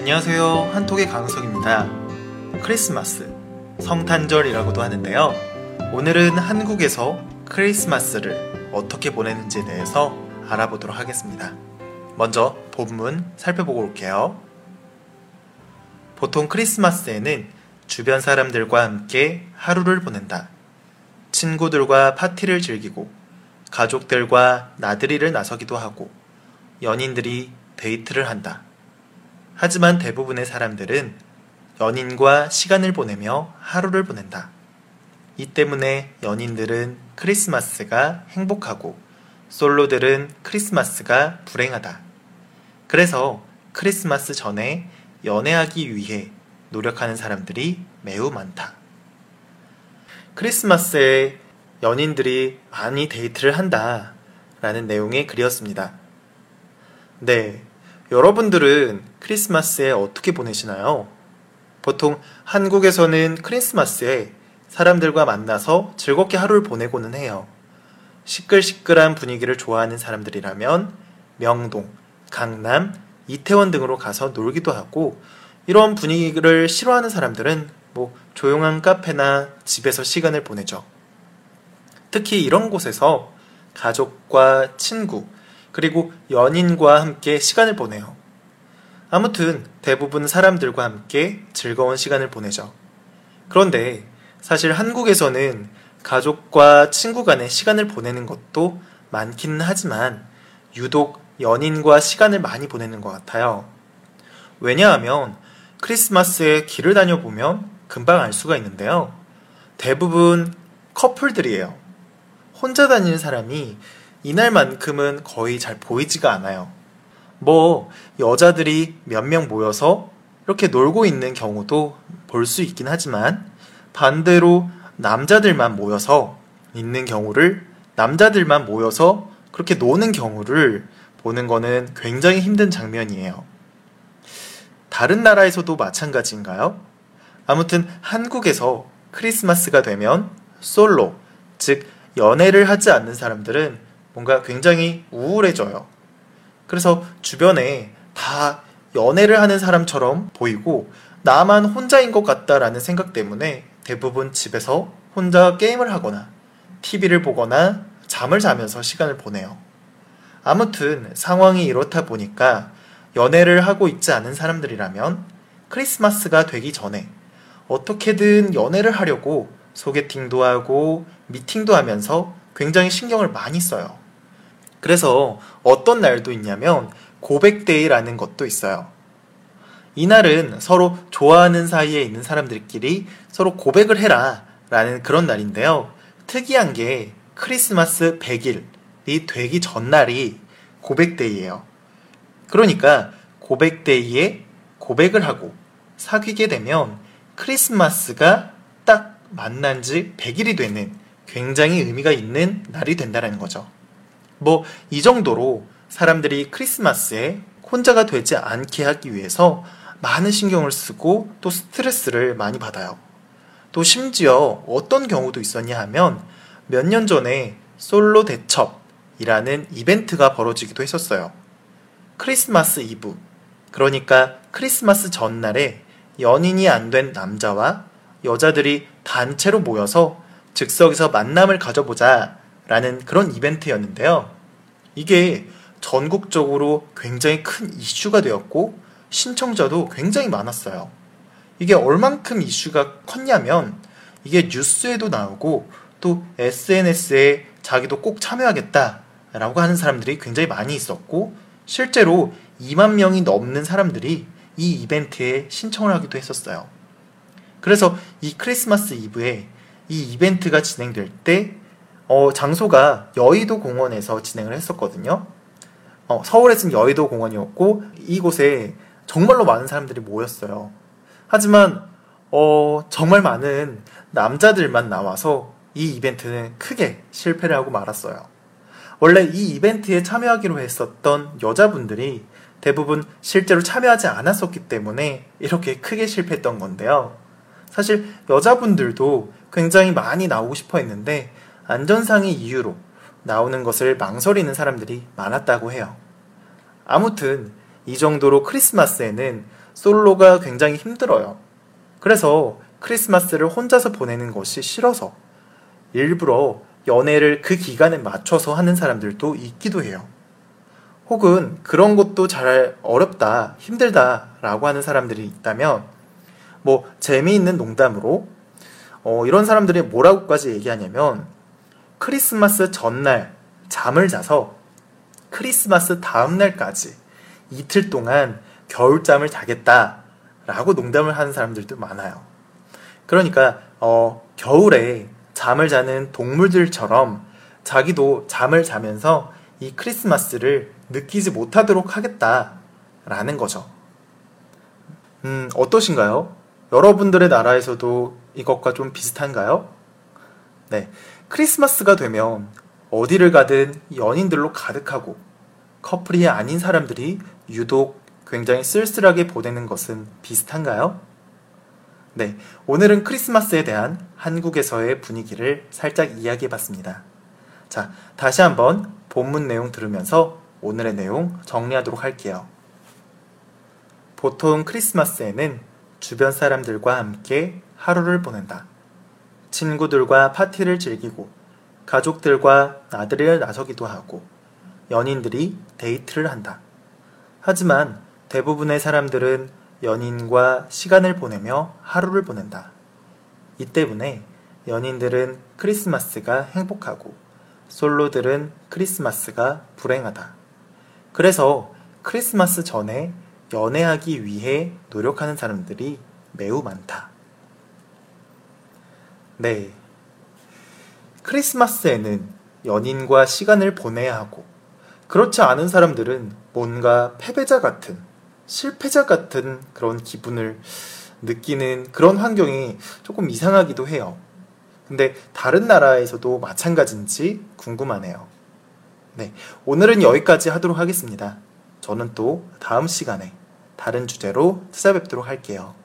안녕하세요. 한톡의 강석입니다. 크리스마스, 성탄절이라고도 하는데요. 오늘은 한국에서 크리스마스를 어떻게 보내는지에 대해서 알아보도록 하겠습니다. 먼저 본문 살펴보고 올게요. 보통 크리스마스에는 주변 사람들과 함께 하루를 보낸다. 친구들과 파티를 즐기고 가족들과 나들이를 나서기도 하고 연인들이 데이트를 한다. 하지만 대부분의 사람들은 연인과 시간을 보내며 하루를 보낸다. 이 때문에 연인들은 크리스마스가 행복하고 솔로들은 크리스마스가 불행하다. 그래서 크리스마스 전에 연애하기 위해 노력하는 사람들이 매우 많다. 크리스마스에 연인들이 많이 데이트를 한다. 라는 내용의 글이었습니다. 네. 여러분들은 크리스마스에 어떻게 보내시나요? 보통 한국에서는 크리스마스에 사람들과 만나서 즐겁게 하루를 보내고는 해요. 시끌시끌한 분위기를 좋아하는 사람들이라면 명동, 강남, 이태원 등으로 가서 놀기도 하고 이런 분위기를 싫어하는 사람들은 뭐 조용한 카페나 집에서 시간을 보내죠. 특히 이런 곳에서 가족과 친구, 그리고 연인과 함께 시간을 보내요. 아무튼 대부분 사람들과 함께 즐거운 시간을 보내죠. 그런데 사실 한국에서는 가족과 친구 간에 시간을 보내는 것도 많기는 하지만 유독 연인과 시간을 많이 보내는 것 같아요. 왜냐하면 크리스마스에 길을 다녀보면 금방 알 수가 있는데요. 대부분 커플들이에요. 혼자 다니는 사람이 이날만큼은 거의 잘 보이지가 않아요. 뭐, 여자들이 몇 명 모여서 이렇게 놀고 있는 경우도 볼 수 있긴 하지만, 반대로 남자들만 모여서 있는 경우를, 남자들만 모여서 그렇게 노는 경우를 보는 거는 굉장히 힘든 장면이에요. 다른 나라에서도 마찬가지인가요? 아무튼 한국에서 크리스마스가 되면 솔로, 즉 연애를 하지 않는 사람들은 뭔가 굉장히 우울해져요. 그래서 주변에 다 연애를 하는 사람처럼 보이고 나만 혼자인 것 같다라는 생각 때문에 대부분 집에서 혼자 게임을 하거나 TV를 보거나 잠을 자면서 시간을 보내요. 아무튼 상황이 이렇다 보니까 연애를 하고 있지 않은 사람들이라면 크리스마스가 되기 전에 어떻게든 연애를 하려고 소개팅도 하고 미팅도 하면서 굉장히 신경을 많이 써요. 그래서 어떤 날도 있냐면 고백데이라는 것도 있어요. 이날은 서로 좋아하는 사이에 있는 사람들끼리 서로 고백을 해라 라는 그런 날인데요. 특이한 게 크리스마스 100일이 되기 전날이 고백데이예요. 그러니까 고백데이에 고백을 하고 사귀게 되면 크리스마스가 딱 만난 지 100일이 되는 굉장히 의미가 있는 날이 된다는 거죠. 뭐, 이 정도로 사람들이 크리스마스에 혼자가 되지 않게 하기 위해서 많은 신경을 쓰고 또 스트레스를 많이 받아요. 또 심지어 어떤 경우도 있었냐 하면 몇 년 전에 솔로 대첩이라는 이벤트가 벌어지기도 했었어요. 크리스마스 이브, 그러니까 크리스마스 전날에 연인이 안 된 남자와 여자들이 단체로 모여서 즉석에서 만남을 가져보자 라는 그런 이벤트였는데요. 이게 전국적으로 굉장히 큰 이슈가 되었고 신청자도 굉장히 많았어요. 이게 얼만큼 이슈가 컸냐면 이게 뉴스에도 나오고 또 SNS에 자기도 꼭 참여하겠다 라고 하는 사람들이 굉장히 많이 있었고 실제로 2만 명이 넘는 사람들이 이 이벤트에 신청을 하기도 했었어요. 그래서 이 크리스마스 이브에 이 이벤트가 진행될 때 어, 장소가 여의도 공원에서 진행을 했었거든요. 어, 서울에서는 여의도 공원이었고 이곳에 정말로 많은 사람들이 모였어요. 하지만 어, 정말 많은 남자들만 나와서 이 이벤트는 크게 실패를 하고 말았어요. 원래 이 이벤트에 참여하기로 했었던 여자분들이 대부분 실제로 참여하지 않았었기 때문에 이렇게 크게 실패했던 건데요. 사실 여자분들도 굉장히 많이 나오고 싶어 했는데 안전상의 이유로 나오는 것을 망설이는 사람들이 많았다고 해요. 아무튼 이 정도로 크리스마스에는 솔로가 굉장히 힘들어요. 그래서 크리스마스를 혼자서 보내는 것이 싫어서 일부러 연애를 그 기간에 맞춰서 하는 사람들도 있기도 해요. 혹은 그런 것도 잘 어렵다, 힘들다 라고 하는 사람들이 있다면 뭐 재미있는 농담으로 어, 이런 사람들이 뭐라고까지 얘기하냐면 크리스마스 전날 잠을 자서 크리스마스 다음날까지 이틀 동안 겨울잠을 자겠다 라고 농담을 하는 사람들도 많아요. 그러니까 어, 겨울에 잠을 자는 동물들처럼 자기도 잠을 자면서 이 크리스마스를 느끼지 못하도록 하겠다라는 거죠. 음, 어떠신가요? 여러분들의 나라에서도 이것과 좀 비슷한가요? 네. 크리스마스가 되면 어디를 가든 연인들로 가득하고 커플이 아닌 사람들이 유독 굉장히 쓸쓸하게 보내는 것은 비슷한가요? 네. 오늘은 크리스마스에 대한 한국에서의 분위기를 살짝 이야기해 봤습니다. 자, 다시 한번 본문 내용 들으면서 오늘의 내용 정리하도록 할게요. 보통 크리스마스에는 주변 사람들과 함께 하루를 보낸다. 친구들과 파티를 즐기고 가족들과 나들이를 나서기도 하고 연인들이 데이트를 한다. 하지만 대부분의 사람들은 연인과 시간을 보내며 하루를 보낸다. 이 때문에 연인들은 크리스마스가 행복하고 솔로들은 크리스마스가 불행하다. 그래서 크리스마스 전에 연애하기 위해 노력하는 사람들이 매우 많다. 네. 크리스마스에는 연인과 시간을 보내야 하고, 그렇지 않은 사람들은 뭔가 패배자 같은, 실패자 같은 그런 기분을 느끼는 그런 환경이 조금 이상하기도 해요. 근데 다른 나라에서도 마찬가지인지 궁금하네요. 네. 오늘은 여기까지 하도록 하겠습니다. 저는 또 다음 시간에 다른 주제로 찾아뵙도록 할게요.